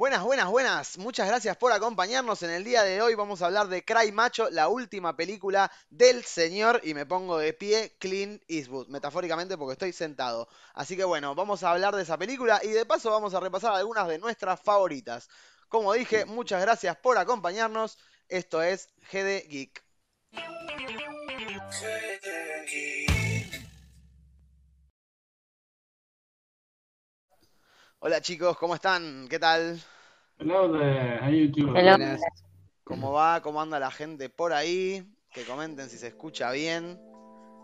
Buenas, buenas, buenas. Muchas gracias por acompañarnos. En el día de hoy vamos a hablar de Cry Macho, la última película del señor, y me pongo de pie, Clint Eastwood, metafóricamente porque estoy sentado. Así que bueno, vamos a hablar de esa película y de paso vamos a repasar algunas de nuestras favoritas. Como dije, muchas gracias por acompañarnos. Esto es GD Geek. Hola chicos, ¿cómo están? ¿Qué tal? Hello there, how you doing? Hello. Buenas. ¿Cómo va? ¿Cómo anda la gente por ahí? Que comenten si se escucha bien.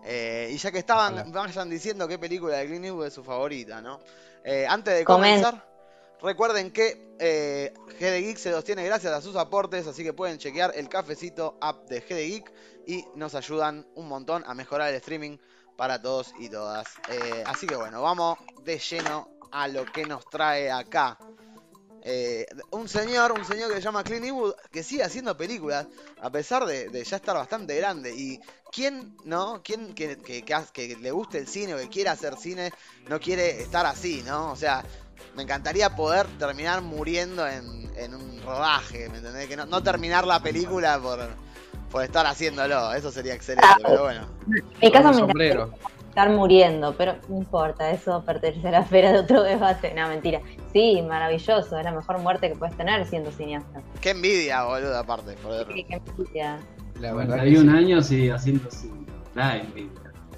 Eh, y ya que estaban, Hola. vayan diciendo qué película de Clint Eastwood es su favorita, ¿no? Eh, antes de Comen. comenzar, recuerden que eh, GD Geek se los tiene gracias a sus aportes, así que pueden chequear el cafecito app de GD Geek y nos ayudan un montón a mejorar el streaming para todos y todas. Eh, así que bueno, vamos de lleno a lo que nos trae acá. Eh, un señor, un señor que se llama Clint Eastwood, que sigue haciendo películas, a pesar de, de ya estar bastante grande. Y quién, ¿no? ¿Quién que, que- que ha- que le guste el cine o que quiera hacer cine no quiere estar así, ¿no? O sea, me encantaría poder terminar muriendo en, en un rodaje, ¿me entendés? Que no, no terminar la película por, por estar haciéndolo, eso sería excelente, pero bueno. En mi caso me sombrero. Estar muriendo, pero no importa, eso pertenece a la esfera de otro debate. No, mentira. Sí, maravilloso, es la mejor muerte que puedes tener siendo cineasta. Qué envidia, boludo, aparte, joder. Qué- qué envidia. La verdad que 41 sí. años y haciendo cine. La envidia.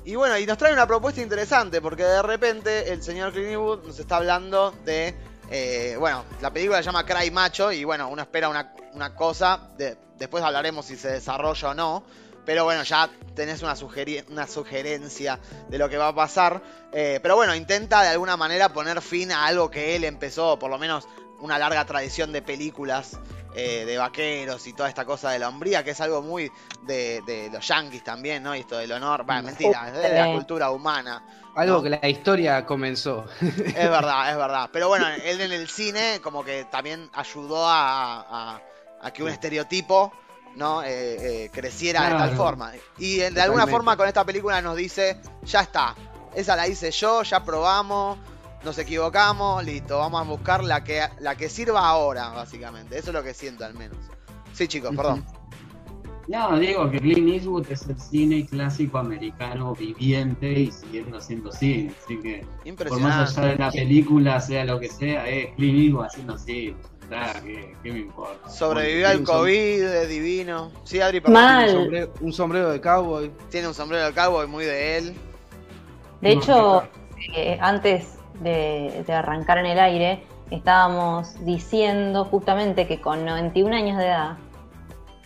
Y bueno, y nos trae una propuesta interesante, porque de repente el señor Clint Eastwood nos está hablando de. eh, bueno, la película se llama Cry Macho, y bueno, uno espera una, una cosa, de- después hablaremos si se desarrolla o no. Pero bueno, ya tenés una, sugerencia de lo que va a pasar. Eh, pero bueno, intenta de alguna manera poner fin a algo que él empezó, por lo menos una larga tradición de películas eh, de vaqueros y toda esta cosa de la hombría, que es algo muy de, de los yankees también, ¿no? Y esto del honor, va, mentira, es de la cultura humana. Algo No. que la historia comenzó. Es verdad, es verdad. Pero bueno, él en el cine como que también ayudó a, a- a que un estereotipo ¿no? Eh, eh, creciera de tal forma. Y de alguna forma con esta película nos dice, ya está, esa la hice yo, ya probamos, nos equivocamos, listo, vamos a buscar la que, la que sirva ahora, básicamente. Eso es lo que siento al menos. Sí, chicos, perdón. No, digo que Clint Eastwood es el cine clásico americano viviente y siguiendo haciendo cine. Así que, por más allá de la película, sea lo que sea, es Clint Eastwood haciendo cine. Está, ¿qué, qué me importa? Sobrevivió al COVID, es divino. Sí, Adri, perdón. Mal. Un sombrero, un sombrero de cowboy. Tiene un sombrero de cowboy muy de él. De hecho, eh, antes de, de arrancar en el aire, estábamos diciendo justamente que con 91 años de edad,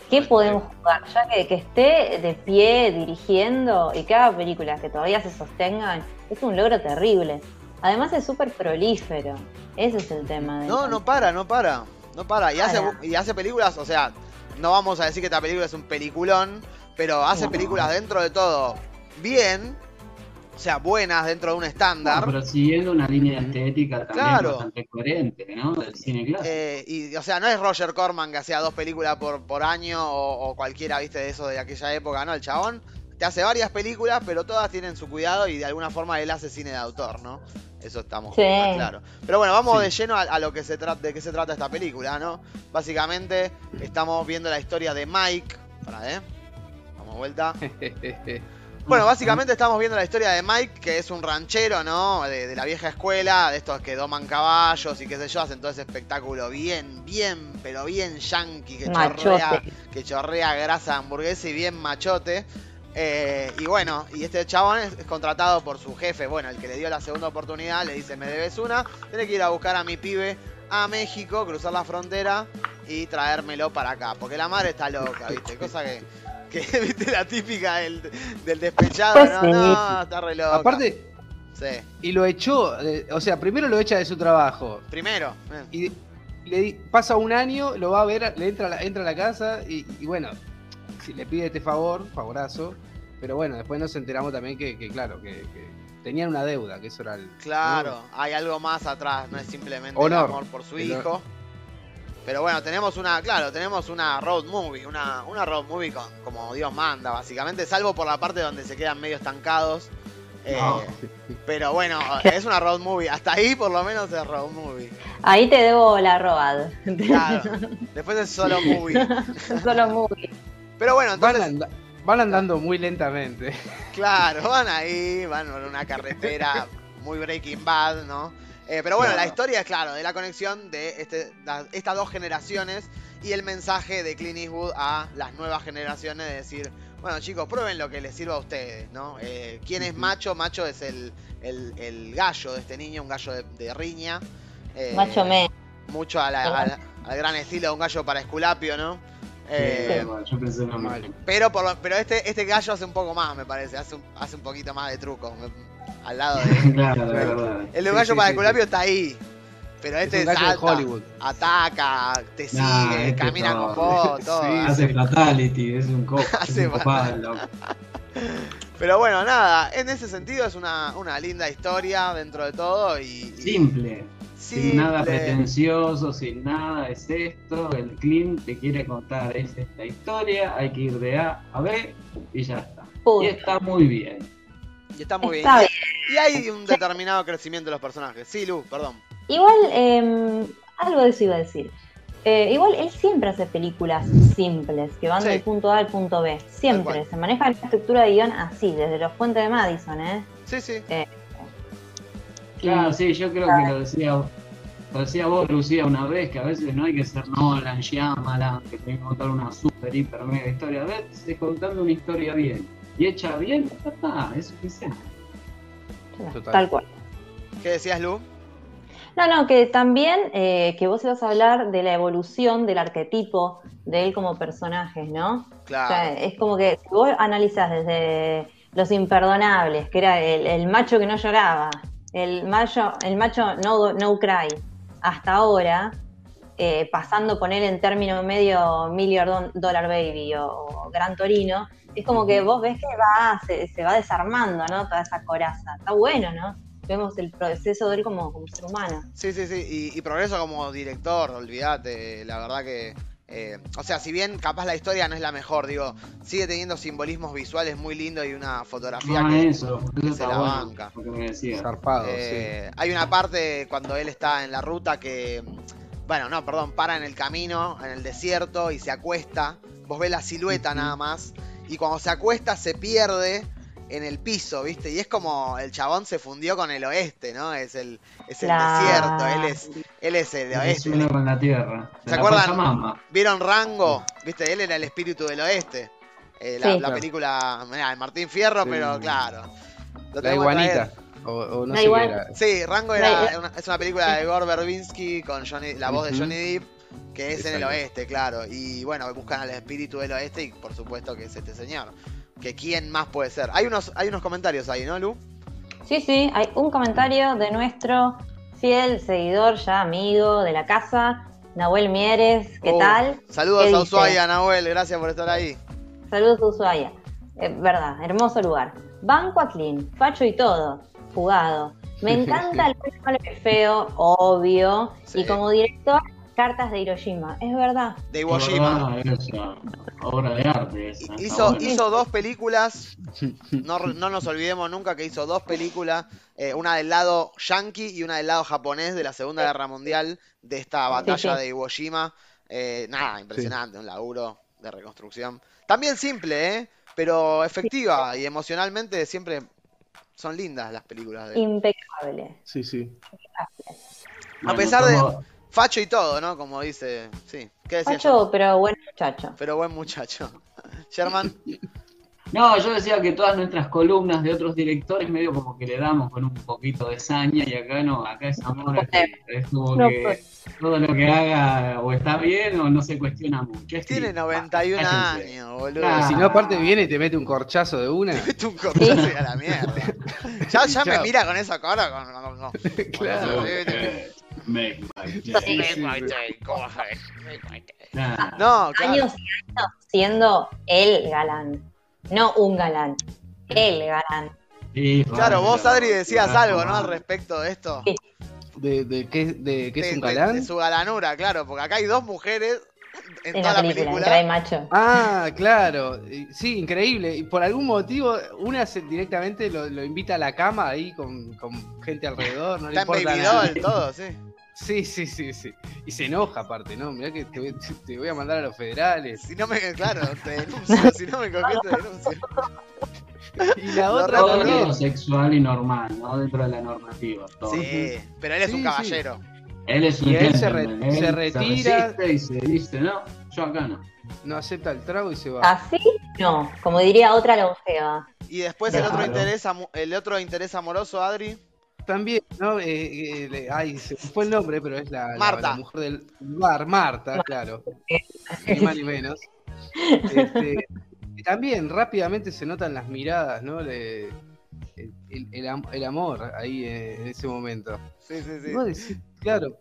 ¿qué podemos jugar? Ya que, que esté de pie dirigiendo y que haga películas que todavía se sostengan, es un logro terrible. Además es súper prolífero. Ese es el tema. del No, no para, no para. No para. Y hace, y hace películas, o sea, no vamos a decir que esta película es un peliculón, pero hace No. películas dentro de todo bien, o sea, buenas dentro de un No, estándar. pero siguiendo una línea estética también Claro. bastante coherente, ¿no? Del cine clásico. Eh, y, o sea, no es Roger Corman que hacía dos películas por, por año o, o cualquiera, viste, de eso de aquella época, ¿no? El chabón te hace varias películas, pero todas tienen su cuidado y de alguna forma él hace cine de autor, ¿no? Eso estamos Sí. claro. Pero bueno, vamos Sí. de lleno a, a lo que se trata, de qué se trata esta película, ¿no? Básicamente estamos viendo la historia de Mike. Para, ¿eh? Vamos vuelta. Bueno, básicamente estamos viendo la historia de Mike, que es un ranchero, ¿no? De, de la vieja escuela, de estos que doman caballos y qué sé yo, hacen todo ese espectáculo bien, bien, pero bien yankee, que chorrea, que chorrea grasa de hamburguesa y bien machote. Eh, y bueno, y este chabón es, es contratado por su jefe, bueno, el que le dio la segunda oportunidad, le dice, me debes una, tenés que ir a buscar a mi pibe a México, cruzar la frontera y traérmelo para acá, porque la madre está loca, ¿viste? Cosa que, que ¿viste? La típica del, del despechado, Pues no, no, está re loca. Aparte, Sí, y lo echó, eh, o sea, primero lo echa de su trabajo. primero. eh. Y le pasa un año, lo va a ver, le entra a la, entra a la casa y, y bueno, si le pide este favor, favorazo. Pero bueno, después nos enteramos también que, que, claro, que, que tenían una deuda, que eso era el. Claro, hay algo más atrás, no es simplemente Honor. el amor por su El- hijo. Pero bueno, tenemos una, claro, tenemos una road movie, una, una road movie con, como Dios manda, básicamente, salvo por la parte donde se quedan medio estancados Eh, pero bueno, es una road movie. Hasta ahí por lo menos es road movie. Ahí te debo la road. Claro. Después es solo movie. solo movie. Pero bueno, entonces. Van, andando muy lentamente. Claro, van ahí, van por una carretera muy Breaking Bad, ¿no? Eh, pero bueno, la historia es claro, de la conexión de este, estas dos generaciones y el mensaje de Clint Eastwood a las nuevas generaciones de decir, bueno chicos, prueben lo que les sirva a ustedes, ¿no? Eh, ¿Quién es macho? Macho es el, el, gallo de este niño, un gallo de, riña. Eh, macho me. Mucho al gran estilo de un gallo para Esculapio, ¿no? Eh, yo pensé Pero, por, pero este, este gallo hace un poco más, me parece, hace un, hace un poquito más de truco. al lado de. claro, de verdad. El de un gallo para Esculapio está ahí. Pero este es salta, Hollywood. ataca, te sigue, este camina con vos, todo. hace fatality, es un copo. hace Pero bueno, nada, en ese sentido es una, una linda historia dentro de todo y... Simple. Sin nada pretencioso, sin nada, es esto, el Clint te quiere contar, es esta historia, hay que ir de A a B y ya está. Y está muy bien. Y está muy bien. Y hay un determinado crecimiento de los personajes. Sí, Lu, perdón. Igual, eh, algo de eso iba a decir. Eh, igual él siempre hace películas simples, que van del punto A al punto B. Siempre. Se maneja la estructura de guion así, desde los puentes de Madison, ¿eh? Sí, sí. Eh, claro, sí, yo creo que lo decía, lo decía vos, Lucía, una vez, que a veces no hay que ser Nolan, Shyamalan, que tiene que contar una super, hiper, mega historia. A veces contando una historia bien y hecha bien, ya está, es suficiente. Tal cual. ¿Qué decías, Lu? No, no, que también eh, que vos ibas a hablar de la evolución del arquetipo de él como personaje, ¿no? Claro. es como que si vos analizás desde Los Imperdonables, que era el, macho que no lloraba, el macho, el macho no, no cry, hasta ahora, eh, pasando él en término medio Million Dollar Baby o, Gran Torino, es como que vos ves que va, se, se va desarmando, ¿no? Toda esa coraza. Está bueno, ¿no? vemos el proceso de él como, ser humano. Sí, sí, sí, y, progreso como director, olvídate, la verdad que... Eh, o sea, si bien capaz la historia no es la mejor, digo, sigue teniendo simbolismos visuales muy lindos y una fotografía ah, que, eso, se la banca. Eh, hay una parte cuando él está en la ruta que, bueno, no, perdón, para en el camino, en el desierto y se acuesta. Vos ves la silueta nada más. Y cuando se acuesta se pierde en el piso, ¿viste? Y es como el chabón se fundió con el oeste, ¿no? Es el, es el desierto, él es, él es el oeste. Es con la tierra. ¿Se acuerdan? ¿Vieron Rango? ¿Viste? Él era el espíritu del oeste. Eh, la, película de Martín Fierro, pero claro. la iguanita. O, no sé Sí, Rango era, es una película de Gore Verbinski con Johnny, la voz de Johnny Depp, que es en el oeste, claro. Y bueno, buscan al espíritu del oeste y por supuesto que es este señor que quién más puede ser. Hay unos, hay unos comentarios ahí, ¿no, Lu? Sí, sí, hay un comentario de nuestro fiel seguidor, ya amigo de la casa, Nahuel Mieres. ¿Qué oh, tal? Saludos a Ushuaia, Nahuel, gracias por estar ahí. Saludos a Ushuaia. Eh, verdad, hermoso lugar. Banco a Clean, facho y todo, jugado. Me encanta el feo, obvio. Y como director, Cartas de Hiroshima, es verdad. De Iwo Jima. obra de arte. hizo, hizo dos películas, no, nos olvidemos nunca que hizo dos películas, eh, una del lado yankee y una del lado japonés de la Segunda Guerra Mundial de esta batalla de Iwo Jima. Eh, nada, impresionante, un laburo de reconstrucción. También simple, ¿eh? pero efectiva y emocionalmente siempre son lindas las películas. De... Impecable. Sí, sí. A pesar de Facho y todo, ¿no? Como dice, sí. ¿Qué Facho, pero buen muchacho. Pero buen muchacho. Sherman. No, yo decía que todas nuestras columnas de otros directores medio como que le damos con un poquito de saña y acá no, acá es amor, es, como que todo lo que haga o está bien o no se cuestiona mucho. Tiene 91 años, boludo. Si no, aparte viene y te mete un corchazo de una. Te mete un corchazo y a la mierda. ya, ya me mira con esa cara. Con, claro. Make my day. Make my day. No, Años siendo el galán. No un galán. El galán. claro, vos, Adri, decías algo, ¿no? Al respecto de esto. ¿De, de qué, de qué es un galán? De, su galanura, claro, porque acá hay dos mujeres, en, En toda la la película, película. en Macho. Ah, claro. Y- Sí, increíble. Y por algún motivo, una se- directamente lo, lo invita a la cama ahí con, con gente alrededor. No le Está en importa Baby nada. Doll, todo, sí. Sí, sí, sí, sí. Y se enoja aparte, ¿no? Mirá que te voy, te voy a mandar a los federales. Si no me, claro, te denuncio, si no me cogés te denuncio. Y la otra Todo también. lo sexual y normal, ¿no? Dentro de la normativa. todo. Sí, pero él es Sí, un sí. caballero. Él es un Y él se re- él se retira. resiste y se dice, no, yo acá no. No acepta el trago y se va. Así, no, como diría otra longeva. Y después el otro interés, el otro interés amoroso, Adri. También, ¿no? Eh, eh, le- ay, se fue el nombre, pero es la, la- Marta. la mujer del bar, Marta, claro. Ni más ni menos. Este, también rápidamente se notan las miradas, ¿no? El, el- el am- el amor ahí eh, en ese momento. Sí, sí, sí. decís, claro.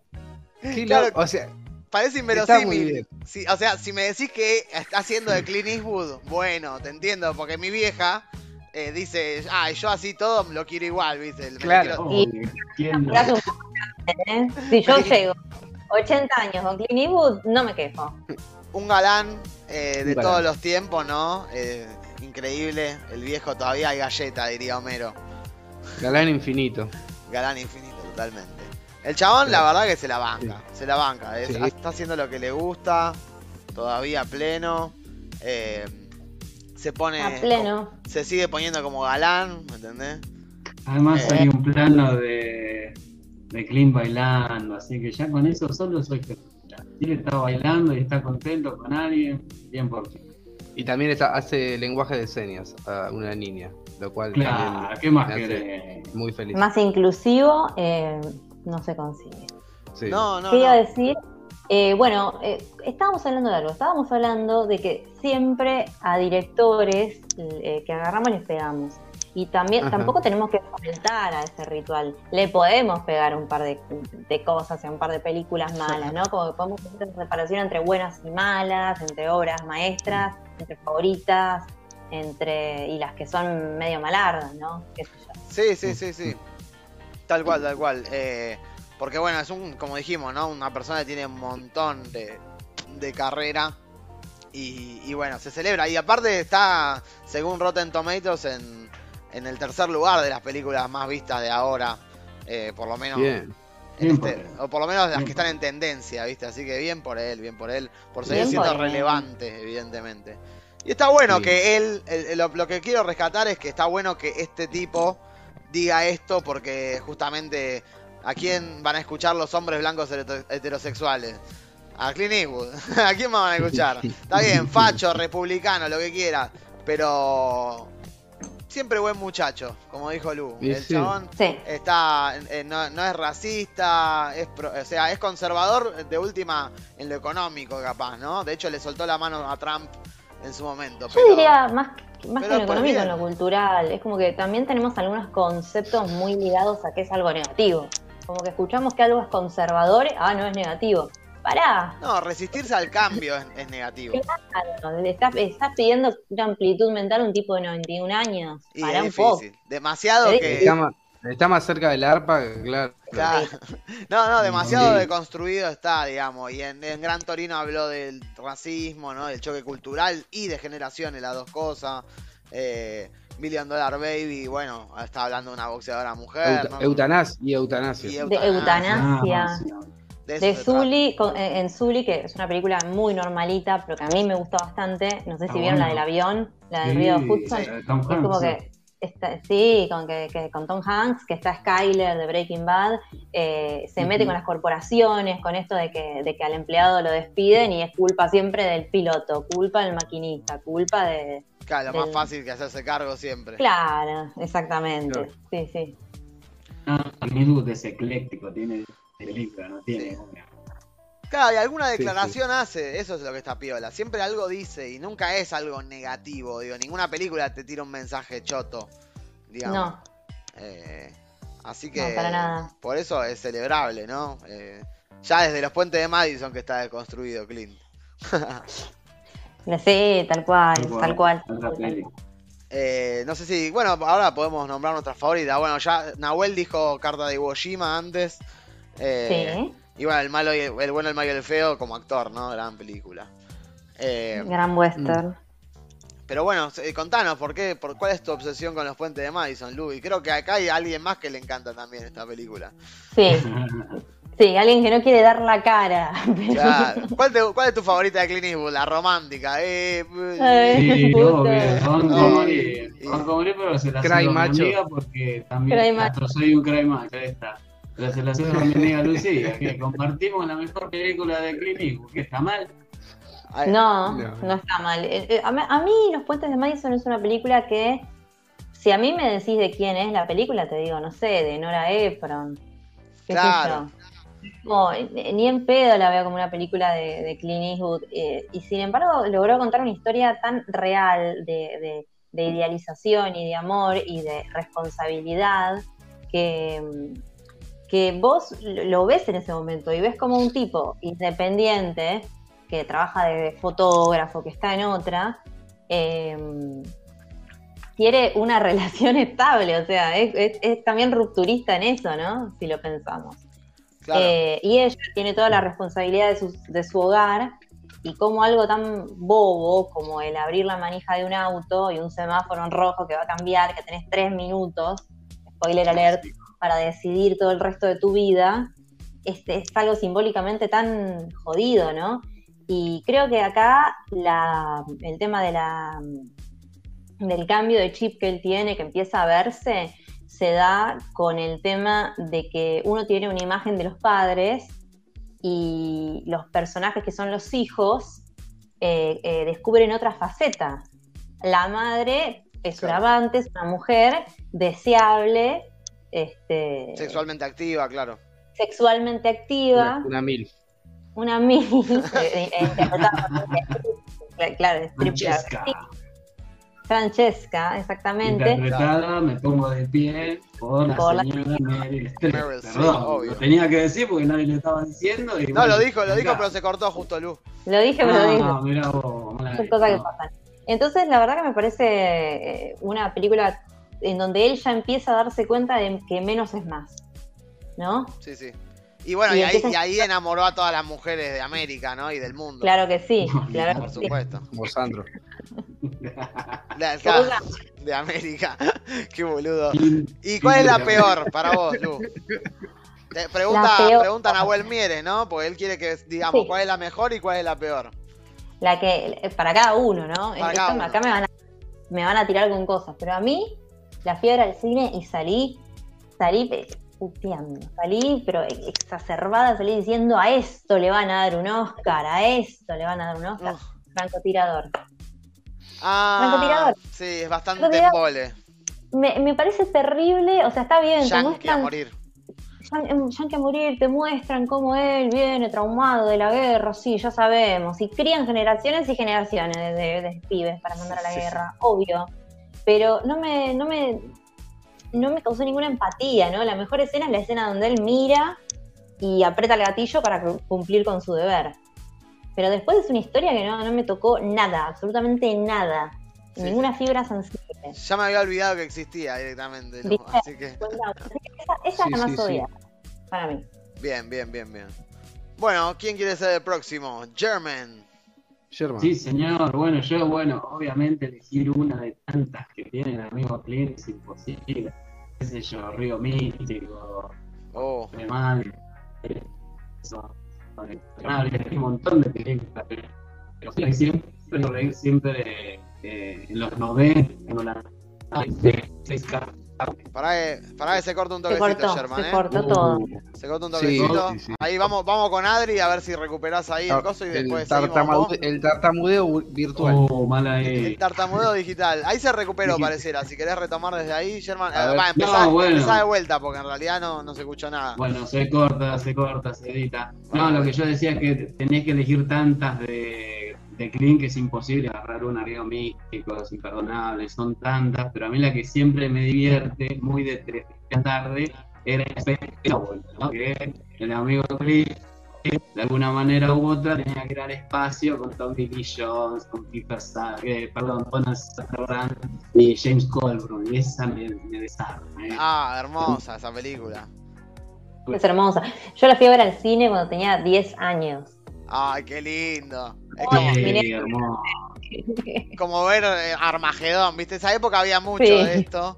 Claro. O sea, Parece inverosímil. Sí, o sea, si me decís que está haciendo de Clint Eastwood, bueno, te entiendo, porque mi vieja eh, dice, ah, yo así todo lo quiero igual, ¿viste? Me Claro. ¿eh? Si yo llego 80 años con Clint Eastwood, no me quejo. Un galán eh, de Un galán. todos los tiempos, ¿no? Eh, increíble. El viejo todavía hay galleta, diría Homero. galán infinito. Galán infinito, totalmente. El chabón, la verdad que se la banca. Se la banca. es- Sí. Está haciendo lo que le gusta. Todavía pleno. eh, se pone. A pleno. Se sigue poniendo como galán, ¿me entendés? Además Eh. hay un plano de, de Clint bailando, así que ya con eso solo soy feliz. Él está bailando y está contento con alguien, bien por ti. Y también está, hace lenguaje de señas a una niña, lo cual Claro, también ¿qué más hace muy feliz. Más inclusivo, eh, no se consigue. Sí. No, no. ¿Qué iba a no. decir? Eh, bueno, eh, estábamos hablando de algo. Estábamos hablando de que siempre a directores eh, que agarramos les pegamos. Y también Ajá. tampoco tenemos que faltar a ese ritual. Le podemos pegar un par de, de cosas y un par de películas malas, ¿no? Como que podemos hacer una separación entre buenas y malas, entre obras maestras, entre favoritas, entre y las que son medio malardas, ¿no? Qué sé yo. Sí, sí, sí, sí. Tal cual, tal cual. Eh, porque bueno, es un, como dijimos, ¿no? Una persona que tiene un montón de, de carrera. Y, y bueno, se celebra. Y aparte está, según Rotten Tomatoes, en, en el tercer lugar de las películas más vistas de ahora. Eh, por lo menos. Bien. este- o por lo menos las Bien que están en tendencia, ¿viste? Así que bien por él, bien por él. Por seguir siendo él. relevante, evidentemente. Y está bueno Sí. que él, el- el- lo, lo que quiero rescatar es que está bueno que este tipo diga esto porque justamente a quién van a escuchar los hombres blancos hetero- heterosexuales. A Clint Eastwood. ¿A quién más van a escuchar? Está bien, facho, republicano, lo que quiera. Pero siempre buen muchacho, como dijo Lu. El chabón Sí, está eh, no, no es racista, es pro- o sea, es conservador de última en lo económico capaz, ¿no? De hecho le soltó la mano a Trump en su momento. Yo pero- diría más, más que en lo económico, bien. en lo cultural. Es como que también tenemos algunos conceptos muy ligados a que es algo negativo. Como que escuchamos que algo es conservador, ah, no es negativo. Pará, No, resistirse al cambio es, es negativo. claro, le estás, estás pidiendo una amplitud mental a un tipo de 91 años. Y Pará es un poco. difícil. Demasiado Sí. que. Está más, está más cerca del arpa, claro. Claro. No, no, demasiado Sí. deconstruido está, digamos. Y en, en Gran Torino habló del racismo, ¿no? Del choque cultural y de generaciones, las dos cosas. Eh, Million Dollar Baby, bueno, está hablando de una boxeadora mujer, Euta- ¿no? Eutanasia y eutanasia. Y De eutanasia. Ah. De, De. Zully, con- eh, en Zully, que es una película muy normalita, pero que a mí me gustó bastante. No sé si vieron la del avión, la del Sí, río Hudson. eh, Tom Es como Hanks, sí. que está, sí, con, que, que- con Tom Hanks, que está Skyler de Breaking Bad, eh, se mete con las corporaciones, con esto de que, de que al empleado lo despiden y es culpa siempre del piloto, culpa del maquinista, culpa de... Claro, lo más del- fácil que hacerse cargo siempre. Claro, exactamente. Claro. Sí, sí. Ah, Eastwood es ecléctico, tiene película, no tiene Sí. una. Claro, y alguna Sí, declaración hace, eso es lo que está piola. Siempre algo dice y nunca es algo negativo, digo, ninguna película te tira un mensaje choto, digamos. No, Eh, así que No, para nada. por eso es celebrable, ¿no? Eh, ya desde los puentes de Madison que está deconstruido Clint. sí, tal cual, tal cual. Eh, no sé si, bueno, ahora podemos nombrar nuestras favoritas. Bueno, ya Nahuel dijo Carta de Iwo Jima antes. Eh, Sí. Y bueno, el malo y el, el bueno, el malo y el feo como actor, ¿no? Gran película. Eh, Gran western. pero bueno, eh, contanos, ¿por qué? Por, ¿cuál es tu obsesión con los puentes de Madison, Lu? Y creo que acá hay alguien más que le encanta también esta película. Sí, sí, alguien que no quiere dar la cara. pero- Claro. ¿Cuál, te- cuál es tu favorita de Clint Eastwood? La romántica. Eh, Ay, Sí, obvio, banco morir, pero se la mi macho. amiga porque también hasta soy un cry macho, ahí está. Pero se la cedo a mi amiga Lucía, que compartimos la mejor película de Clint Eastwood, que está mal. ay, No, No. no está mal. Eh, eh, A mí, a mí Los Puentes de Madison es una película que, si a mí me decís de quién es la película, te digo, no sé, de Nora Ephron. qué sé Claro. yo. Ni en pedo la veo como una película de, Clint Eastwood. eh, y sin embargo, logró contar una historia tan real de, de- de idealización y de amor y de responsabilidad que, que vos lo ves en ese momento y ves como un tipo independiente que trabaja de fotógrafo, que está en otra, eh, tiene una relación estable, o sea, es también rupturista en eso, ¿no? Si lo pensamos. Claro. Eh, y ella tiene toda la responsabilidad de su, de su hogar y como algo tan bobo como el abrir la manija de un auto y un semáforo en rojo que va a cambiar, que tenés tres minutos, spoiler alert, para decidir todo el resto de tu vida, este, es algo simbólicamente tan jodido, ¿no? Y creo que acá la, el tema de la, del cambio de chip que él tiene, que empieza a verse, se da con el tema de que uno tiene una imagen de los padres y los personajes que son los hijos eh, eh, descubren otra faceta. La madre es Claro. una amante, es una mujer deseable, este, Sexualmente activa, claro. sexualmente activa, Una, una mil. una mil, eh, claro, strip Francesca, Francesca, exactamente. interpretada, me pongo de pie por la Por la señora Meryl Streep. Meryl Streep, Perdón, obvio. lo tenía que decir porque nadie lo estaba diciendo. Y No, bueno, lo dijo, lo dijo, pero se cortó justo Lu. Lo dije, pero lo dije. Ah, mirá vos, Son cosas que no. pasan. Entonces, la verdad que me parece eh, una película en donde él ya empieza a darse cuenta de que menos es más. ¿No? Sí, sí. Y bueno, Y y ahí, y ahí enamoró a todas las mujeres de América, ¿no? Y del mundo. Claro que sí. Claro Por que sí. supuesto. Como Sandro. La- Todas. la- de América. Qué boludo. Y- ¿Y cuál es la peor para vos, Lu? Te pregunta, pregunta Nahuel Mieres, ¿no? Porque él quiere que digamos Sí. cuál es la mejor y cuál es la peor. La que, para cada uno, ¿no? Para cada uno. Acá me van, a, me van a tirar con cosas, pero a mí la fiebre al cine y salí, salí puteando, salí, pero exacerbada, salí diciendo a esto le van a dar un Oscar, a esto le van a dar un Oscar. Uf. Francotirador. Ah, Francotirador. sí, es bastante embole. Me, me parece terrible, o sea, está bien, te Yankee a muestran morir. Yan- Yankee a morir, te muestran cómo él viene traumado de la guerra, sí, ya sabemos, y crían generaciones y generaciones de, de- de pibes para mandar a la Sí, sí. guerra, obvio, pero no me, no me, no me causó ninguna empatía, ¿no? La mejor escena es la escena donde él mira y aprieta el gatillo para cu- cumplir con su deber. Pero después es una historia que no, no me tocó nada, absolutamente nada, Sí, ninguna fibra sensible. Ya me había olvidado que existía directamente, Pues no, así que esa, esa Sí, es la sí, más sí. odiada para mí. bien, bien, bien, bien. Bueno, ¿quién quiere ser el próximo? German. Sí, señor. Bueno, yo, bueno, obviamente elegir una de tantas que tiene el amigo Clint es imposible. Qué sé yo, Río Místico, Oh, Alemán, eso, hay un montón de películas, pero pero siempre, siempre eh, en los 90, cuando la seis caras. Pará, que- pará que se corta un toquecito, cortó, German, se ¿eh? cortó todo. Se corta un toquecito. sí, sí. Ahí vamos, vamos con Adri a ver si recuperás ahí el coso y el, después tartamude- el tartamudeo virtual. Oh, mala ahí. El tartamudeo digital. Ahí se recuperó, pareciera. Si querés retomar desde ahí, German. A eh, va, empezá, No, bueno. empezá de vuelta, porque en realidad no, no se escuchó nada. Bueno, se corta, se corta, se edita. No, lo que yo decía es que tenés que elegir tantas de, de Clint que es imposible agarrar un arriba místico, es imperdonable, son tantas, pero a mí la que siempre me divierte, muy de tres de la tarde, era Spectacle, ¿no? que el amigo Clint, que de alguna manera u otra tenía que dar espacio con Tommy Lee Jones, con Peter Sa eh, perdón, Sutherland y James Colburn, y esa me, me desarma. ¿eh? Ah, hermosa esa película. Es hermosa. Yo la fui a ver al cine cuando tenía 10 años. Ay, qué lindo. Es como, ver eh, Armagedón, ¿viste? Esa época había mucho Sí. de esto.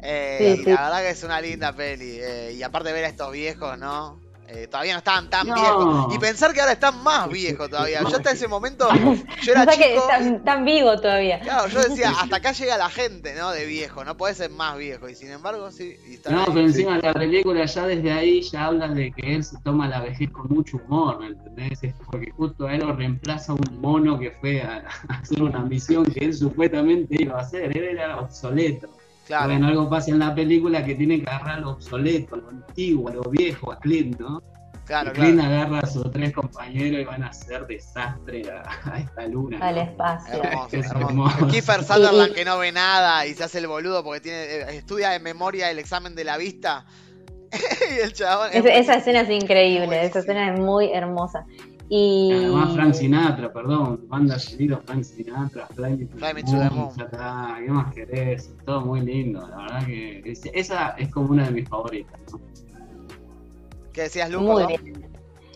Eh, Sí, y sí. la verdad que es una linda peli. eh, y aparte ver a estos viejos, ¿no? Eh, todavía no estaban tan No. viejos. Y pensar que ahora están más viejos todavía. Yo hasta ese momento, yo era chico. están, tan vivo todavía. Claro, yo decía, hasta acá llega la gente, ¿no? De viejo, no puede ser más viejo. Y sin embargo, sí. Y No, ahí. pero encima la película ya desde ahí ya habla de que él se toma la vejez con mucho humor, ¿me entendés? Porque justo a él lo reemplaza un mono que fue a, a hacer una misión que él supuestamente iba a hacer, él era obsoleto. Claro. Bueno, algo pasa en la película que tiene que agarrar lo obsoleto, lo antiguo, lo viejo, a Clint, ¿no? Claro, y Clint claro. agarra a sus tres compañeros y van a hacer desastre a, a esta luna. ¿no? Al espacio. Hermoso, Es hermoso. hermoso. Kiefer Sutherland que no ve nada y se hace el boludo porque tiene eh, estudia de memoria el examen de la vista. y el chabón. es Es- esa escena es increíble, Buenísimo. esa escena es muy hermosa. Y Además, Frank Sinatra, perdón, banda sonido Frank Sinatra, Fly Me to Fly the Me to the Moon, Moon. ya está, ¿qué más querés? Todo muy lindo, la verdad que es- esa es como una de mis favoritas. ¿no? ¿Qué decías, Luco? muy no? bien.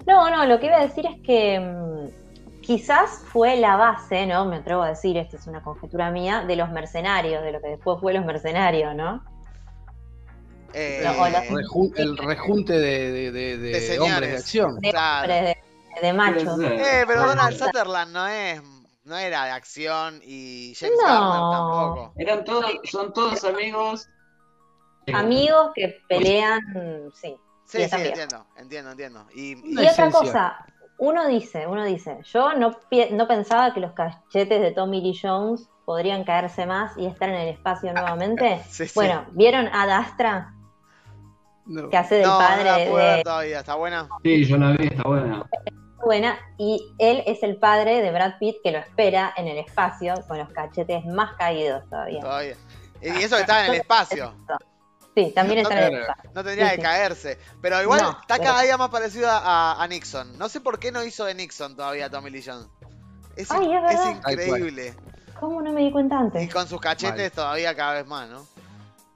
No, no, lo que iba a decir es que mm, quizás fue la base, ¿no? Me atrevo a decir, esta es una conjetura mía, de los mercenarios, de lo que después fue los mercenarios, ¿no? Eh, No, el rejunte de, de- de- de De señores. hombres de acción. De Claro. hombres, de, de ser. Eh, pero Donald. Sutherland no es. No era de acción y James No. Garner tampoco. Eran todos, son todos amigos. Amigos que pelean, sí. Sí, sí, entiendo, entiendo, entiendo. Y, y- Y La otra cosa, uno dice, uno dice, yo no, no pensaba que los cachetes de Tommy Lee Jones podrían caerse más y estar en el espacio nuevamente. sí, sí. Bueno, ¿vieron a Dastra? No. Que hace del no, padre no la pude ver de todavía, está buena. Sí, yo la vi, está buena. Buena y él es el padre de Brad Pitt que lo espera en el espacio con los cachetes más caídos todavía. todavía. Y eso que estaba en el espacio. Sí, también está en el espacio. No tendría Sí, que sí. caerse. Pero igual No, está pero- cada día más parecido a, a Nixon. No sé por qué no hizo de Nixon todavía Tommy Lee Jones. Es, Ay, es verdad. increíble. ¿Cómo no me di cuenta Y antes? con sus cachetes todavía cada vez más, ¿no?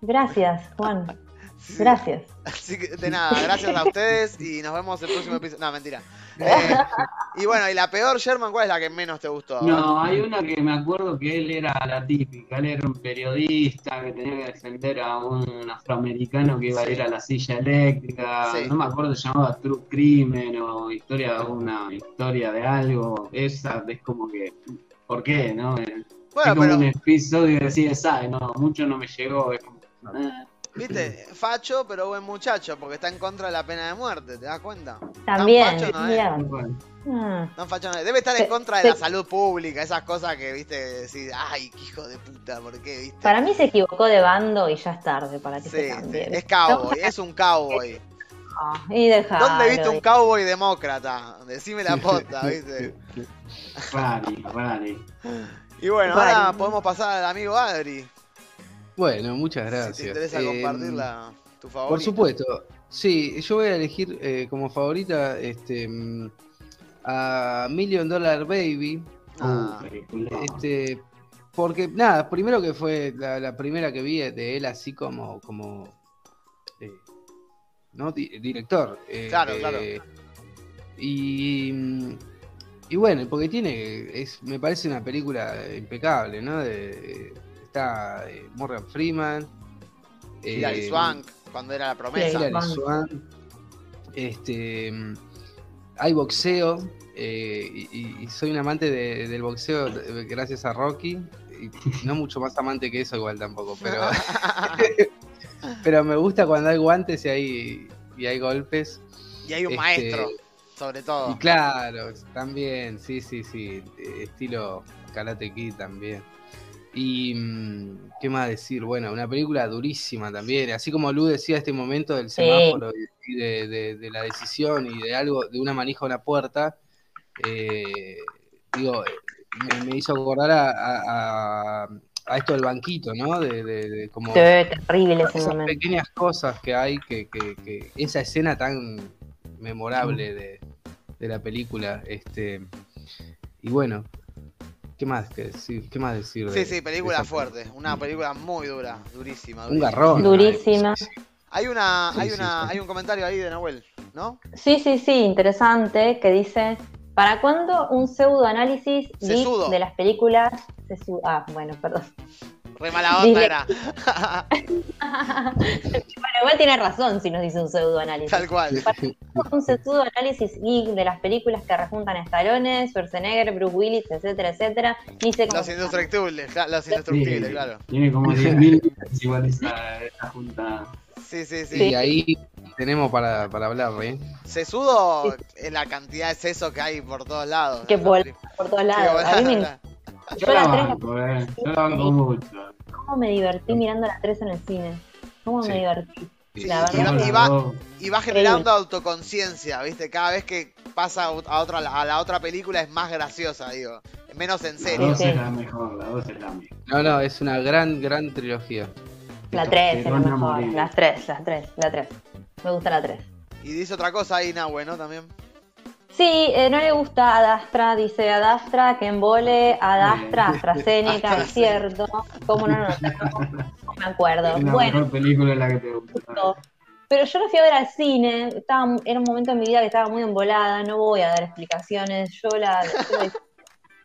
Gracias, Juan. Sí. Gracias. Así que de nada, gracias a ustedes y nos vemos el próximo episodio. No, mentira. Eh, y bueno, y la peor, Sherman, ¿cuál es la que menos te gustó? No, hay una que me acuerdo que él era la típica, él era un periodista que tenía que defender a un afroamericano que iba a ir a la silla eléctrica, Sí. no me acuerdo, se llamaba True Crimen o historia de una historia de algo, esa es como que, ¿por qué? no? Es Bueno, como pero, un episodio de CSI, no, mucho no me llegó, es como, eh, viste, facho, pero buen muchacho, porque está en contra de la pena de muerte, ¿te das cuenta? También. facho no es. Ah, No, facho no es. Debe estar en contra de la salud pública, esas cosas que, viste, decir, ay, qué hijo de puta, ¿por qué, viste? Para mí se equivocó de bando y ya es tarde para que Sí, se sí, cambie. es cowboy, es un cowboy. Ah, y dejalo. ¿Dónde viste un cowboy demócrata? Decime la posta, ¿viste? Rari, rari. Y bueno, ahora podemos pasar al amigo Adri. Bueno, muchas gracias. Si te interesa Eh, tu favorito. Por supuesto. Sí, yo voy a elegir eh, como favorita este, mm, a Million Dollar Baby. Ah, Uh. Este, porque, nada, primero que fue la, la primera que vi de él así como, como eh, ¿no? Di- director. eh, Claro, claro. Y, y bueno, porque tiene, es, me parece una película impecable, ¿no? De- está eh, Morgan Freeman. Hilary eh, Swank, cuando era la promesa. Hilary Swank. Este, hay boxeo. eh, y, y- y soy un amante de- del boxeo gracias a Rocky. Y no mucho más amante que eso igual tampoco, pero, pero me gusta cuando hay guantes y hay, y hay golpes. y hay un Este, maestro, sobre Y todo. claro, también, sí, sí, sí, estilo Karate Kid también. Y mm, qué más decir, bueno, una película durísima también, así como Lu decía este momento del semáforo y de, de- de la decisión y de algo, de una manija a una puerta, eh, digo, me, me hizo acordar a, a- a- a esto del banquito, ¿no? De, de- como Se ve terrible ese esas momento. pequeñas cosas que hay que, que- que esa escena tan memorable de, de la película este y bueno qué más que decir qué más decir Sí, de- sí, película fuerte. Una película muy dura, durísima. un durísima. garrón Durísima. Hay una, Sí, hay sí, una, sí. hay un comentario ahí de Nahuel, ¿no? Sí, sí, sí, interesante, que dice ¿Para cuándo un pseudoanálisis de las películas? Ah, bueno, perdón. Re mala onda Dile- era. Bueno, igual tiene razón si nos dice un pseudoanálisis. Tal cual. Un pseudoanálisis geek de las películas que rejuntan a Stallone, Schwarzenegger, Bruce Willis, etcétera, etcétera. Ni sé cómo Los indestructibles, los indestructibles, Sí, claro. Tiene como 10.000 vidas igual esa, esa junta. Sí, sí, sí. Y ahí tenemos para, para hablar, ¿eh? Sesudo es la cantidad de seso que hay por todos lados. Que por todos lados. A mí me volada. Yo, Yo la la tres- banco, eh. Yo la banco mucho. cómo me divertí mirando las tres en el cine. ¿Cómo Sí. me divertí? Sí, La y, va, que- y va- Dos. y va generando autoconciencia, ¿viste? Cada vez que pasa a, otra, a la otra película es más graciosa, digo. Menos en La serio. dos Sí. es la mejor, la dos es la mejor. No, no, es una gran, gran trilogía. La 3 es la mejor. morir. Las 3, las 3, la 3. Me gusta la 3. Y dice otra cosa ahí, Nahue, ¿no? También. Sí, eh, no le gusta Adastra, dice Adastra, que embole, Adastra, AstraZeneca, es cierto. ¿Cómo no, no, no, no me acuerdo. Es la Bueno, mejor película de la que te gusta. justo. pero yo lo fui a ver al cine, estaba, era un momento en mi vida que estaba muy embolada, no voy a dar explicaciones, yo la... yo la-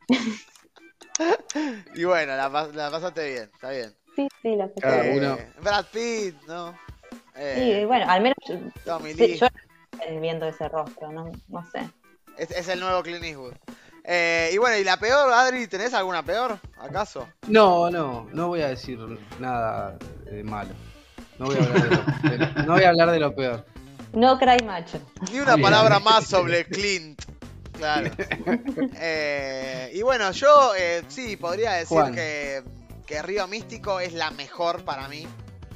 Y bueno, la, pas- la pasaste bien, está bien. sí, sí, la pasé Cada bien. uno. Brad Pitt, ¿no? Sí, Eh, bueno, al menos yo- Tommy sí, Lee. yo eh, viendo ese rostro, no, no sé. Es, es el nuevo Clint Eastwood. Eh, y bueno, ¿y la peor, Adri? ¿Tenés alguna peor, acaso? No, no, no voy a decir nada eh, malo. No voy a hablar de lo, de lo- no voy a hablar de lo peor. No cry macho. Ni una palabra más sobre Clint. Claro. Eh, y bueno, yo eh, sí podría decir Juan. que, que Río Místico es la mejor para mí.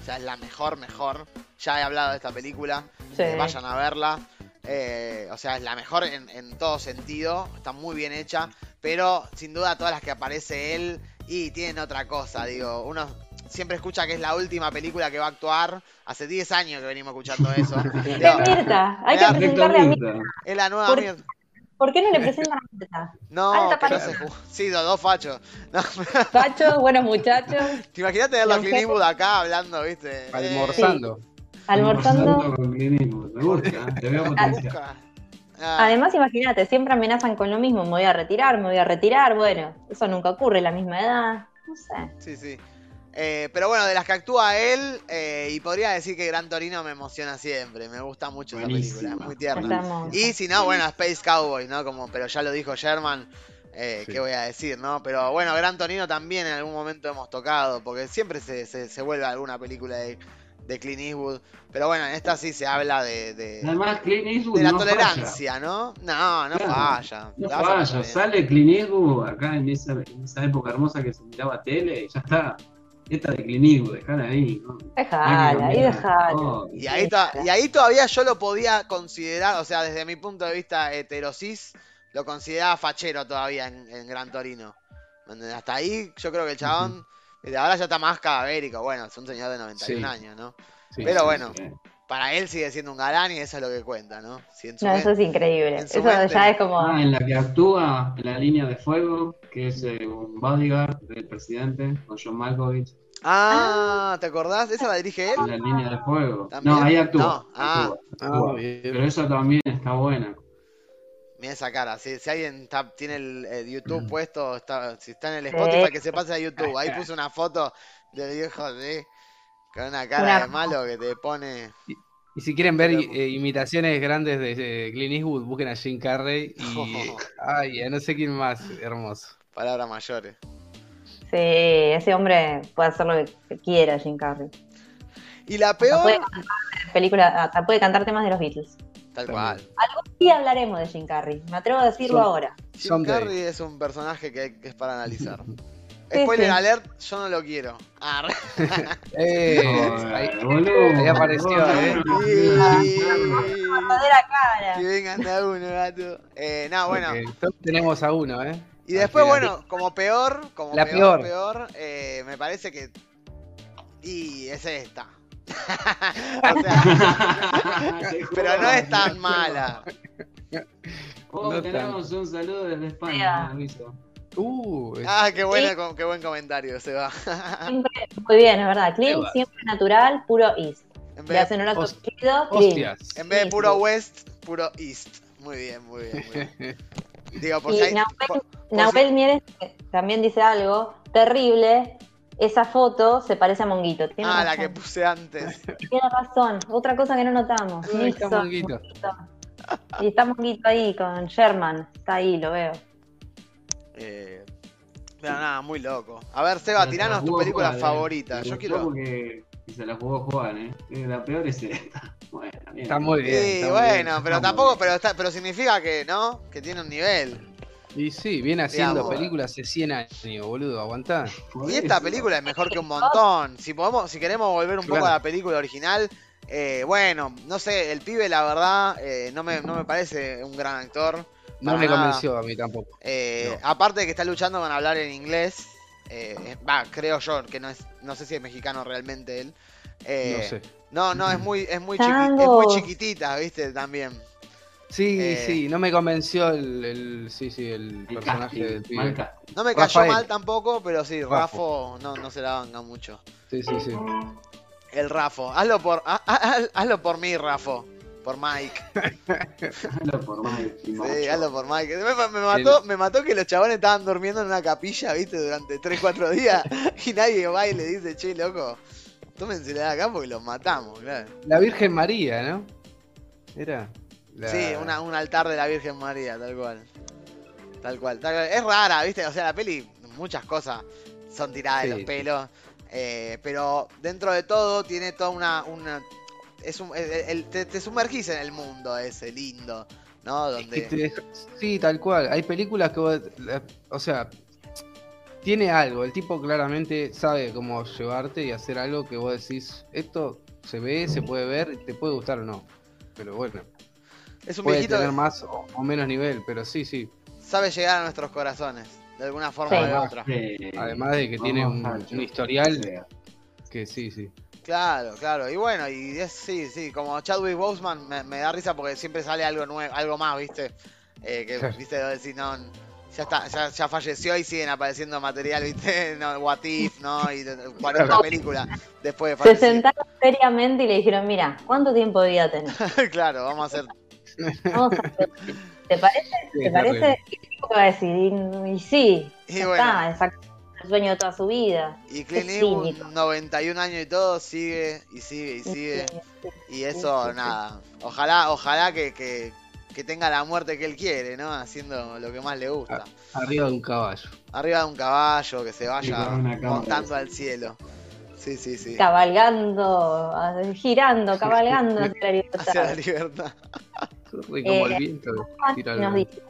O sea, es la mejor, mejor. Ya he hablado de esta película. Sí. Eh, vayan a verla. Eh, o sea, es la mejor en, en todo sentido. Está muy bien hecha. Pero sin duda todas las que aparece él y tienen otra cosa. Digo, uno siempre escucha que es la última película que va a actuar. Hace 10 años que venimos escuchando eso. Digo, Es Mirta, hay que Mirta, presentarle a Mirta. Mirta. es la nueva ¿Por- mierda. ¿Por qué no le presentan a Mirta? No, Alta que no pareja. se. Sí, dos fachos. No, Pacho, buenos muchachos, ¿Te imaginas tenerlo a Clint. Eastwood acá hablando, viste? Almorzando. Almorzando. con. Me gusta, te veo potencial. busca. Ah, Además, imagínate, siempre amenazan con lo mismo, me voy a retirar, me voy a retirar, bueno, eso nunca ocurre, la misma edad, no sé. sí, sí. Eh, pero bueno, de las que actúa él, eh, y podría decir que Gran Torino me emociona siempre. Me gusta mucho esa película, muy tierna. Y si no, bueno, Space Cowboy, ¿no? Como, pero ya lo dijo Sherman, eh, Sí. ¿qué voy a decir, no? Pero bueno, Gran Torino también en algún momento hemos tocado, porque siempre se, se, se vuelve alguna película de, de Clint Eastwood. Pero bueno, en esta sí se habla de, de, Además, Clint Eastwood de la no tolerancia, ¿no? No, no Claro. falla. No falla. Sale Clint Eastwood acá en esa, en esa época hermosa que se miraba tele, ya está. Esta de Clint Eastwood, dejala ahí. ¿no? Dejala, ahí dejala. todo. Y ahí, to- y ahí todavía yo lo podía considerar, o sea, desde mi punto de vista heterosis, lo consideraba fachero todavía en, en Gran Torino. Hasta ahí yo creo que el chabón, ahora ya está más cadavérico, bueno, es un señor de 91 Sí. años, ¿no? Sí, Pero sí, bueno, Sí. para él sigue siendo un galán y eso es lo que cuenta, ¿no? Si No, eso es increíble. Eso mente. ya es como. Ah, en la que actúa en la línea de fuego, que es eh, un bodyguard del presidente, con John Malkovich, Ah, ¿te acordás? ¿Esa la dirige él? en la línea de fuego. ¿También? No, ahí actúa. No, ah. actúa, Ah, actúa. Pero esa también está buena. Mira esa cara, si, si alguien está- tiene el, el Mm. YouTube puesto, está, si está en el Spotify, que se pase a YouTube. Ahí puse una foto del viejo de con una cara Una- de malo que te pone. Y si quieren ver eh, imitaciones grandes de eh, Clint Eastwood, busquen a Jim Carrey y. Ay, a no sé quién más, hermoso. Palabras mayores. Sí, ese hombre puede hacer lo que quiera, Jim Carrey. Y la Hasta peor. puede cantar película, hasta puede cantar temas de los Beatles. Tal También. cual. Sí hablaremos de Jim Carrey, me atrevo a decirlo ahora. Jim Someday. Carrey es un personaje que, que es para analizar. Sí, Spoiler sí. alert, yo no lo quiero. Ah, Eh, Joder, ahí- ahí apareció, ¿eh? Verdadera cara. que vengan de a uno, gato. Eh, no, bueno. todos tenemos a uno, ¿eh? Y después, bueno, como peor, como La peor, peor. peor, eh, me parece que. Y es esta. sea, pero no es tan mala. Oh, No tenemos un saludo desde España, aviso. Uh, es- Ah, qué, buena, co- qué buen comentario, se va. Siempre, muy bien, es verdad. Clean, Eva. siempre natural, puro East. En Le vez, hacen un chido, clean. en vez de Sí, puro sí. West, puro East. Muy bien, muy bien, muy bien. Digo, por Y si hay. Nahuel, por- por Nahuel Mieres también dice algo terrible. Esa foto se parece a Monguito. Tiene Ah, la que puse antes. Tiene razón. Otra cosa que no notamos. Ahí está Monguito. Monguito. Y está Monguito ahí con Sherman. Está ahí, lo veo. Eh, pero nada, muy loco. A ver, Seba, Pero tiranos tu película eh. favorita. Yo quiero. Porque se la jugó Juan, ¿eh? Eh, La peor es esta. Bueno, bien. Está muy bien. Sí, bueno, bien. pero tampoco, pero está, pero significa que, ¿no? Que tiene un nivel. Y sí, viene haciendo Digamos. películas hace 100 años, boludo, aguantá. Y esta película es mejor que un montón. Si podemos, si queremos volver un poco Claro. a la película original, eh, bueno, no sé, el pibe la verdad eh, no, me, no me parece un gran actor. No me nada. convenció a mí tampoco. Eh, No. Aparte de que está luchando con hablar en inglés, eh, va, creo yo que no es, no sé si es mexicano realmente él. Eh, No sé. No, no, es muy, es muy, chiqui- es muy chiquitita, viste, también. Sí, Eh, sí, no me convenció el, el- sí, sí, el El personaje casting, del pibe. No me cayó Rafael. mal tampoco, pero sí, Rafo. Rafo no, no se la banca mucho. Sí, sí, sí. El Rafo. Hazlo por, ha- ha- ha- hazlo por mí, Rafo. Por Mike. Hazlo por Mike Sí, hazlo por Mike. Me, me mató, me mató que los chabones estaban durmiendo en una capilla, viste, durante 3-4 días. Y nadie va y le dice, che, loco, tómensela de acá porque los matamos, claro. La Virgen María, ¿no? Era. La- Sí, una- un altar de la Virgen María, tal cual. Tal cual, tal cual. Es rara, viste, o sea, la peli, muchas cosas son tiradas de los pelos. eh, pero dentro de todo tiene toda una. una es un, el- el- te, te sumergís en el mundo ese lindo, ¿no? Donde. te Sí, tal cual. Hay películas que vos- O sea, tiene algo. El tipo claramente sabe cómo llevarte y hacer algo que vos decís, esto se ve, se puede ver, te puede gustar o no. Pero bueno, Es un puede viejito tener que más o, o menos nivel, pero sí, sí. sabe llegar a nuestros corazones, de alguna forma Sí. o de otra. Además de que tiene un, historial que sí, sí. Claro, claro. Y bueno, y es, sí, sí, como Chadwick Boseman me, me da risa porque siempre sale algo nuevo, algo más, ¿viste? Eh, que, Claro. ¿viste? Decir, no, ya está, ya, ya falleció y siguen apareciendo material, ¿viste? No, What If, ¿no? Y de- 40 Claro. películas después de Se fallecer. sentaron seriamente y le dijeron, mira, ¿cuánto tiempo de vida tenés? claro, vamos a hacer. Vamos a hacer- ¿Te parece? Sí, ¿Te parece? Y tipo va a decir, y, y sí, Y ya bueno. está, exacto, el sueño de toda su vida. Y Clint Eastwood, cínico. 91 años y todo, sigue y sigue y sigue. Y eso, sí, sí. nada. Ojalá, ojalá que, que, que tenga la muerte que él quiere, ¿no? Haciendo lo que más le gusta. Arriba de un caballo. Arriba de un caballo, que se vaya montando al cielo. Sí, sí, sí. Cabalgando, girando, cabalgando hacia la libertad. Hacia la libertad. Corre como el Eh, viento. tira Nos algo. dice,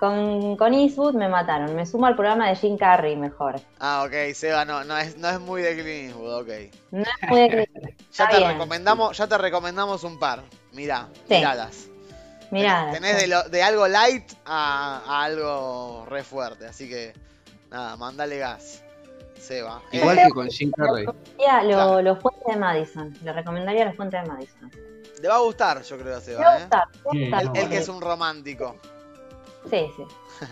con, con Eastwood me mataron, me sumo al programa de Jim Carrey mejor. Ah, ok, Seba, no, no es, no es muy de Clint Eastwood, ok. No es muy de Clint Eastwood. Ya te bien. recomendamos, ya te recomendamos un par. Mirá, Sí. miradas. Mirá, Tenés de, lo- de algo light a, a algo re fuerte, así que nada, mandale gas. Seba. Igual Eh, que con Jim Carrey. recomendaría lo- Claro. los puentes de Madison. Le recomendaría los puentes de Madison. Le va a gustar, yo creo, a Me va Seba, a ¿eh? gustar, Sí. Él, él que eh. es un romántico. Sí, sí.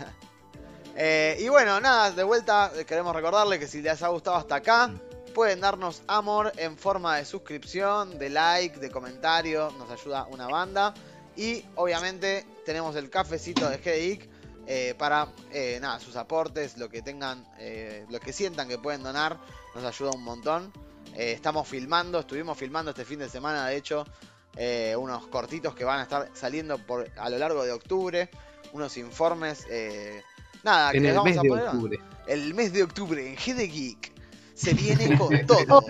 Eh, y bueno, nada, de vuelta eh, queremos recordarle que si les ha gustado hasta acá, pueden darnos amor en forma de suscripción, de like, de comentario, nos ayuda una banda. Y obviamente tenemos el cafecito de GDIC eh, para eh, nada, sus aportes, lo que tengan, eh, lo que sientan que pueden donar, nos ayuda un montón. Eh, estamos filmando, estuvimos filmando este fin de semana, de hecho, eh, unos cortitos que van a estar saliendo por, a lo largo de octubre, unos informes. eh, nada, que En les el vamos mes a de poner. octubre. El mes de octubre en GD Geek se viene con todo.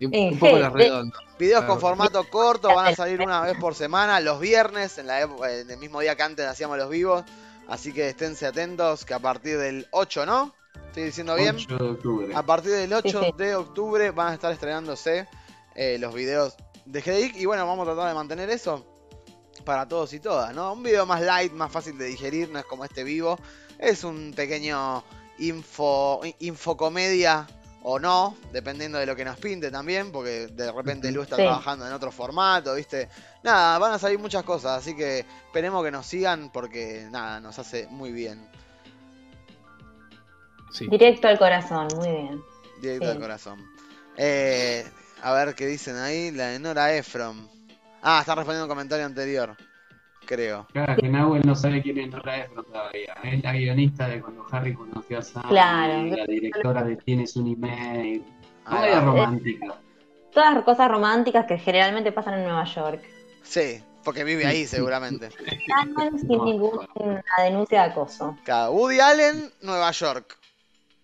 Un, un poco G, los de- redondos. Videos con formato corto van a salir una vez por semana, los viernes, en, la época- en el mismo día que antes hacíamos los vivos. Así que esténse atentos, que a partir del 8, ¿no? ¿Estoy diciendo bien? 8 de octubre. A partir del 8 Sí, sí. de octubre van a estar estrenándose eh, los videos de GDIC. Y bueno, vamos a tratar de mantener eso para todos y todas, ¿no? Un video más light, más fácil de digerir, no es como este vivo. Es un pequeño info, infocomedia o no, dependiendo de lo que nos pinte también, porque de repente Lu está Sí. trabajando en otro formato, ¿viste? Nada, van a salir muchas cosas, así que esperemos que nos sigan porque nada, nos hace muy bien. Sí. Directo al corazón, muy bien. Directo Sí. al corazón. Eh, a ver qué dicen ahí. La de Nora Ephron. Ah, están respondiendo un comentario anterior. creo. Claro, que Nahuel no sabe quién es Nora Ephron todavía. Es la guionista de cuando Harry conoció a Sam. Claro. La directora de Tienes un email. Comedia va. romántica. Todas cosas románticas que generalmente pasan en Nueva York. Sí, porque vive ahí seguramente. Sin ninguna denuncia de acoso. Cada Woody Allen, Nueva York.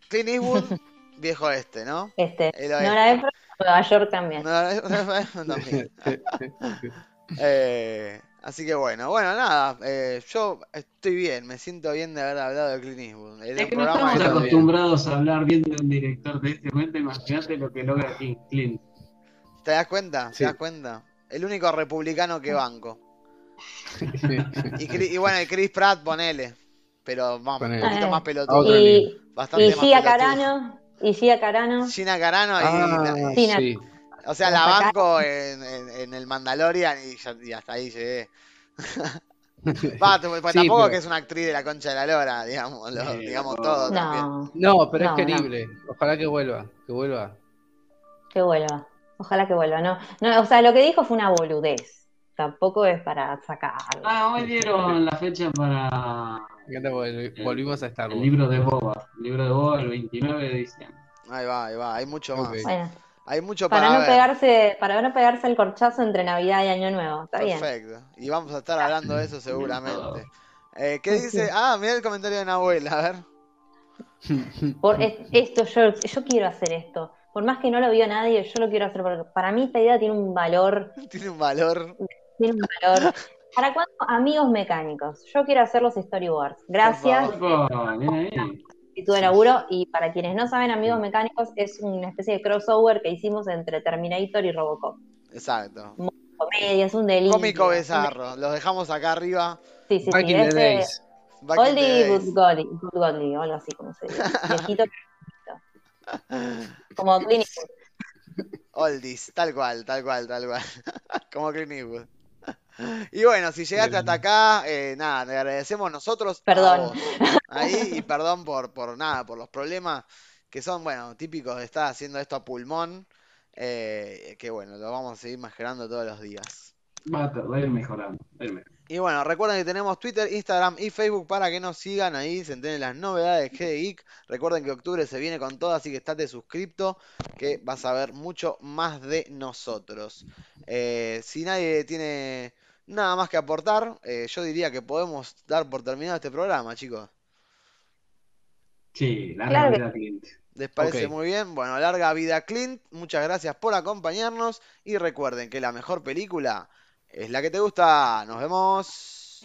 Clint Eastwood, viejo este, ¿no? Este. Nora Ephron, Nueva York también. También. Eh, así que bueno, bueno, nada, eh, yo estoy bien, me siento bien de haber hablado de Clint Eastwood. Es que no estamos acostumbrados a hablar bien de un director de este momento. Imagínate lo que logra King Clint. ¿Te das cuenta? Sí. ¿Te das cuenta? El único republicano que banco. Y, Chris- y bueno, y Chris Pratt, ponele. Pero más, un poquito más A pelotudo. otro Y, Bastante y más Gia pelotudo. Carano, y Gia Carano, Gina Carano y... Ah, Sí, sí. o sea, la banco en, en- en el Mandalorian y, ya- y hasta ahí llegué. Va, pues Sí, tampoco pero- que es una actriz de la concha de la lora, digamos, lo- Sí, digamos no. todo también. no, No, pero No, es querible. Ojalá que vuelva, que vuelva. que vuelva. Ojalá que vuelva, no. no. O sea, lo que dijo fue una boludez. Tampoco es para sacarlo. Ah, hoy dieron la fecha para Volvimos a Star el libro de Boba. El libro de Boba el 29 de diciembre. Ahí va, ahí va, hay mucho más. Bueno, Hay mucho para para, no ver. pegarse, para no pegarse el corchazo entre Navidad y Año Nuevo. Está bien. Perfecto. Y vamos a estar hablando de eso seguramente. Eh, ¿Qué dice? Ah, mira el comentario de Nahuel, a ver. Por es- esto, yo, yo quiero hacer esto. Por más que no lo vio nadie, yo lo quiero hacer porque para mí esta idea tiene un valor, Tiene un valor. Tiene un valor. ¿Para cuándo? Amigos mecánicos. Yo quiero hacer los storyboards. Gracias, actitud de laburo. Y para quienes no saben, Amigos Mecánicos es una especie de crossover que hicimos entre Terminator y Robocop. Exacto. Comedia, es un delirio. Cómico bizarro. Los dejamos acá arriba. Sí, sí, Back sí. in the days. Back in the Oldie days. but goldie, good goldie, o algo así como se dice. Viejito. como Clint. Oldies, tal cual, tal cual, tal cual. Como Clint Eastwood. Y bueno, si llegaste hasta acá, eh, nada, te agradecemos nosotros. Perdón. Ahí, y perdón por, por nada, por los problemas que son, bueno, típicos de estar haciendo esto a pulmón. eh, que bueno, lo vamos a seguir mejorando todos los días. Va a ir mejorando. Y bueno, recuerden que tenemos Twitter, Instagram y Facebook para que nos sigan ahí, se enteren las novedades de Geek. Recuerden que octubre se viene con todo, así que estate suscripto, que vas a ver mucho más de nosotros. Eh, si nadie tiene nada más que aportar, eh, yo diría que podemos dar por terminado este programa, chicos. Sí, la Claro que- realidad Clint. ¿Les parece muy bien? Bueno, larga vida Clint, muchas gracias por acompañarnos y recuerden que la mejor película es la que te gusta. Nos vemos.